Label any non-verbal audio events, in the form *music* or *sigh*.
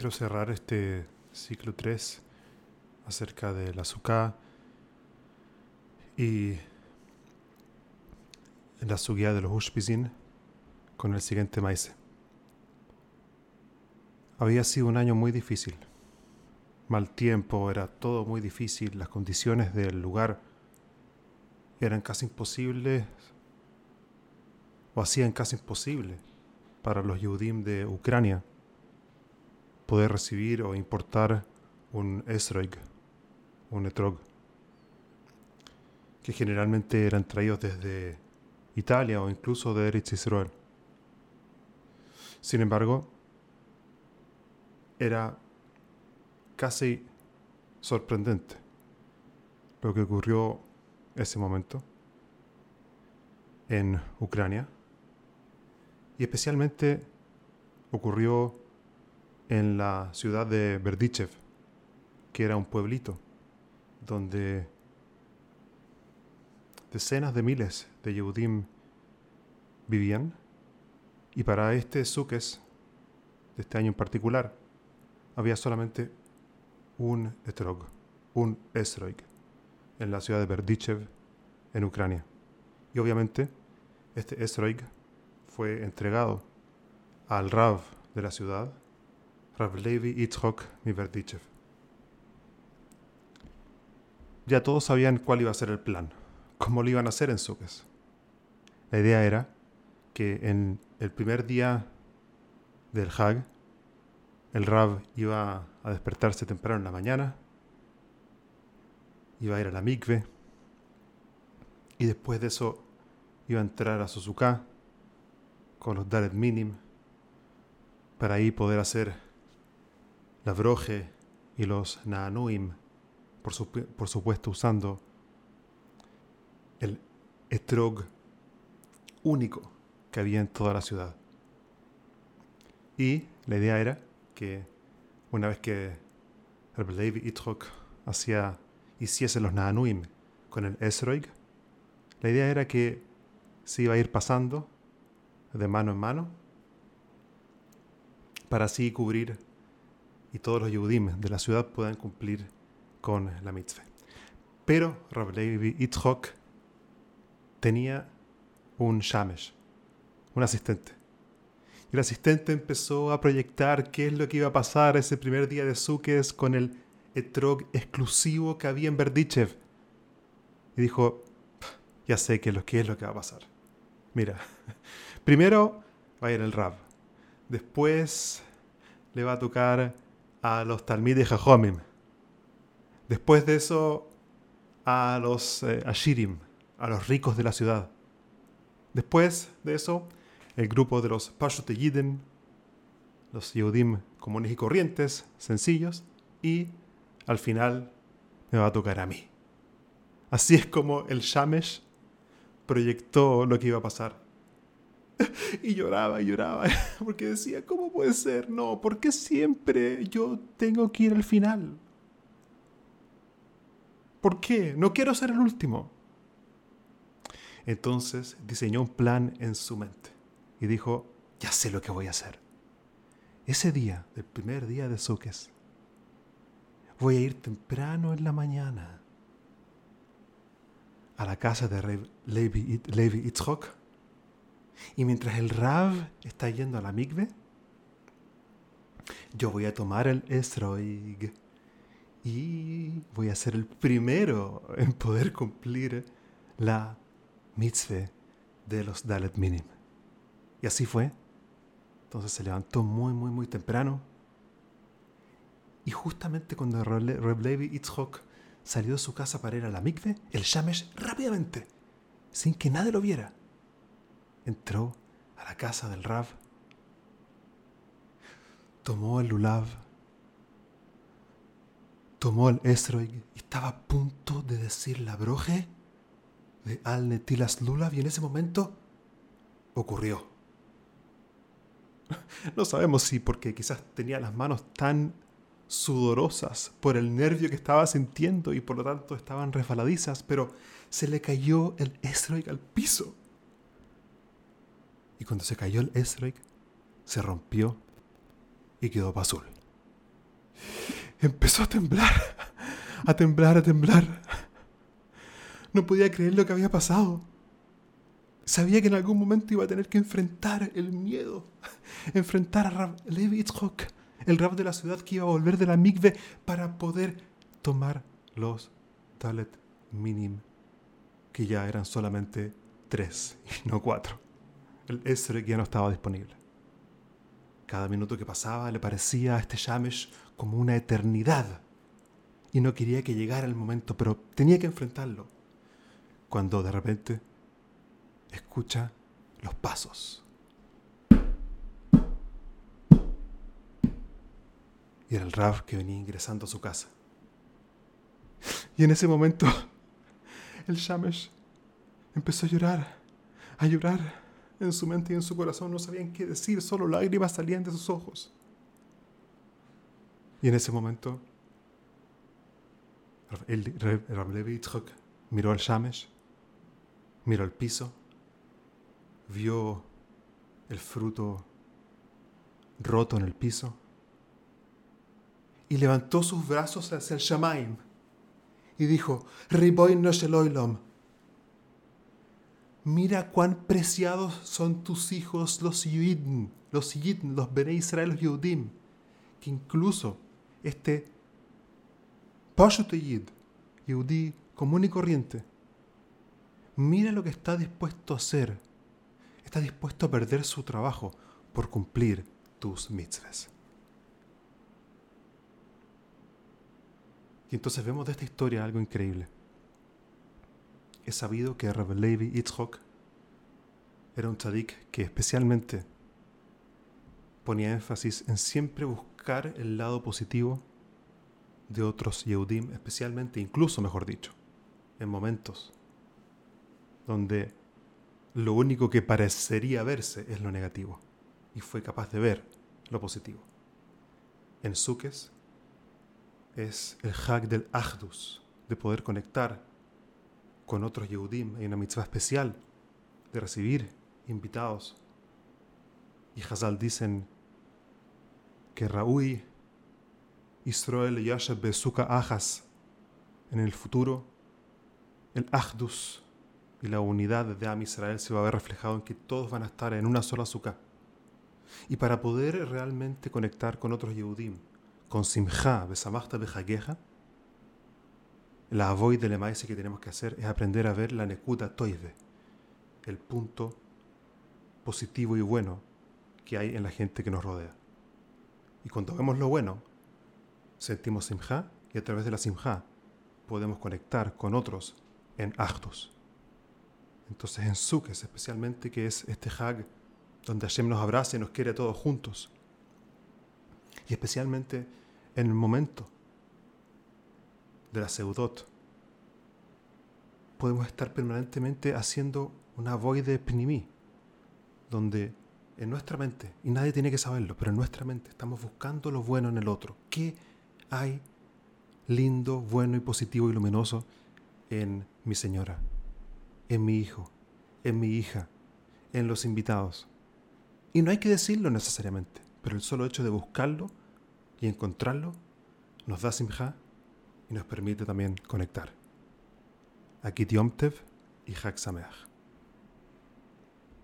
quiero cerrar este ciclo 3 acerca de la Sukkah y la suguía de los Ushpizin con el siguiente maíz. Había sido un año muy difícil. Mal tiempo, era todo muy difícil, las condiciones del lugar eran casi imposibles o hacían casi imposible para los Yehudim de Ucrania poder recibir o importar un esroig, un etrog, que generalmente eran traídos desde Italia o incluso de Eretz Israel. Sin embargo, era casi sorprendente lo que ocurrió ese momento en Ucrania y especialmente ocurrió en la ciudad de Berdichev, que era un pueblito donde decenas de miles de Yehudim vivían y para este Sukkes de este año en particular había solamente un etrog, un esroig, en la ciudad de Berdichev, en Ucrania. Y obviamente este esroig fue entregado al Rav de la ciudad, Rav Levi Itzhok Miverdichev. Ya todos sabían cuál iba a ser el plan, cómo lo iban a hacer en Sukkot. La idea era que en el primer día del Hag, el Rav iba a despertarse temprano en la mañana, iba a ir a la mikve, y después de eso iba a entrar a Suzuka con los Dalet Minim para ahí poder hacer la broje y los Naanuim, por, supuesto usando el etrog único que había en toda la ciudad. Y la idea era que una vez que el Levi Itrok hacía, hiciese los Naanuim con el Esroig, la idea era que se iba a ir pasando de mano en mano para así cubrir y todos los Yehudim de la ciudad puedan cumplir con la mitzvah. Pero Rab Levi Itzhok tenía un shamesh, un asistente. Y el asistente empezó a proyectar qué es lo que iba a pasar ese primer día de Sukkot con el etrog exclusivo que había en Berdichev. Y dijo, ya sé qué es lo que va a pasar. Mira, *laughs* primero va a ir el Rab. Después le va a tocar a los Talmid de. Después de eso, a los eh, Ashirim, a los ricos de la ciudad. Después de eso, el grupo de los Pashut Yiden, los Yehudim comunes y corrientes, sencillos, y al final me va a tocar a mí. Así es como el Shamesh proyectó lo que iba a pasar. *laughs* y lloraba y lloraba, *laughs* porque decía, ¿cómo puede ser? No, ¿por qué siempre yo tengo que ir al final? ¿Por qué? No quiero ser el último. Entonces diseñó un plan en su mente y dijo, ya sé lo que voy a hacer. Ese día, el primer día de Sukkot, voy a ir temprano en la mañana a la casa de Levi, Levi Itzhok y mientras el Rav está yendo a la migbe, yo voy a tomar el esroig y voy a ser el primero en poder cumplir la mitzvah de los Dalet Minim. Y así fue. Entonces se levantó muy, muy, muy temprano. Y justamente cuando Reb Levi Itzhok salió de su casa para ir a la mikve, el Shamesh rápidamente, sin que nadie lo viera, entró a la casa del Rav, tomó el lulav, tomó el esroig y estaba a punto de decir la broje de Al Netilas Lulav y en ese momento ocurrió. *laughs* No sabemos si porque quizás tenía las manos tan sudorosas por el nervio que estaba sintiendo y por lo tanto estaban resbaladizas, pero se le cayó el esroig al piso. Y cuando se cayó el esroig, se rompió y quedó azul. empezó a temblar, a temblar, a temblar. No podía creer lo que había pasado. Sabía que en algún momento iba a tener que enfrentar el miedo, enfrentar a Rab Levi Itzhok, el rab de la ciudad que iba a volver de la mikve para poder tomar los talet minim, que ya eran solamente tres y no cuatro. El Esre ya no estaba disponible. Cada minuto que pasaba le parecía a este Shamesh como una eternidad. Y no quería que llegara el momento, pero tenía que enfrentarlo. Cuando de repente escucha los pasos. Y era el Rav que venía ingresando a su casa. Y en ese momento, *laughs* el Shamesh empezó a llorar, a llorar en su mente y en su corazón. No sabían qué decir, solo lágrimas salían de sus ojos. Y en ese momento, el Rav Levi miró al Shamesh, miró al piso, vio el fruto roto en el piso y levantó sus brazos hacia el Shamaim y dijo, Riboy no Sheloilom, mira cuán preciados son tus hijos los Yidin, los Yidin, los Bene Israel, los Yehudim, que incluso este Pashut Yid, Yehudi común y corriente, mira lo que está dispuesto a hacer, está dispuesto a perder su trabajo por cumplir tus mitzvahs. Y entonces vemos de esta historia algo increíble. Es sabido que Rabbi Levi Yitzhok era un tzadik que especialmente ponía énfasis en siempre buscar el lado positivo de otros Yehudim, especialmente, incluso mejor dicho, en momentos donde lo único que parecería verse es lo negativo, y fue capaz de ver lo positivo. En Suques es el hag del Ahdus, de poder conectar con otros Yehudim. Hay una mitzvah especial de recibir invitados. Y Hazal dicen que Raúl Israel Yashem Besuka Ajas en el futuro, el Ahdus y la unidad de Am Israel se va a ver reflejado en que todos van a estar en una sola azúcar. Y para poder realmente conectar con otros Yehudim, con Simcha, Besamachta, Bejageja, la avoid de maíz que tenemos que hacer es aprender a ver la Nekuta Toive, el punto positivo y bueno que hay en la gente que nos rodea. Y cuando vemos lo bueno, sentimos Simcha y a través de la Simcha podemos conectar con otros en Actos. Entonces en Sukkot especialmente, que es este Hag donde Hashem nos abraza y nos quiere a todos juntos. Y especialmente en el momento de la seudot, podemos estar permanentemente haciendo una void de pnimi, donde en nuestra mente, y nadie tiene que saberlo, pero en nuestra mente estamos buscando lo bueno en el otro. ¿Qué hay lindo, bueno y positivo y luminoso en mi señora, en mi hijo, en mi hija, en los invitados? Y no hay que decirlo necesariamente, pero el solo hecho de buscarlo y encontrarlo nos da simja y nos permite también conectar. Aquí Tiomtev y Hak Sameach.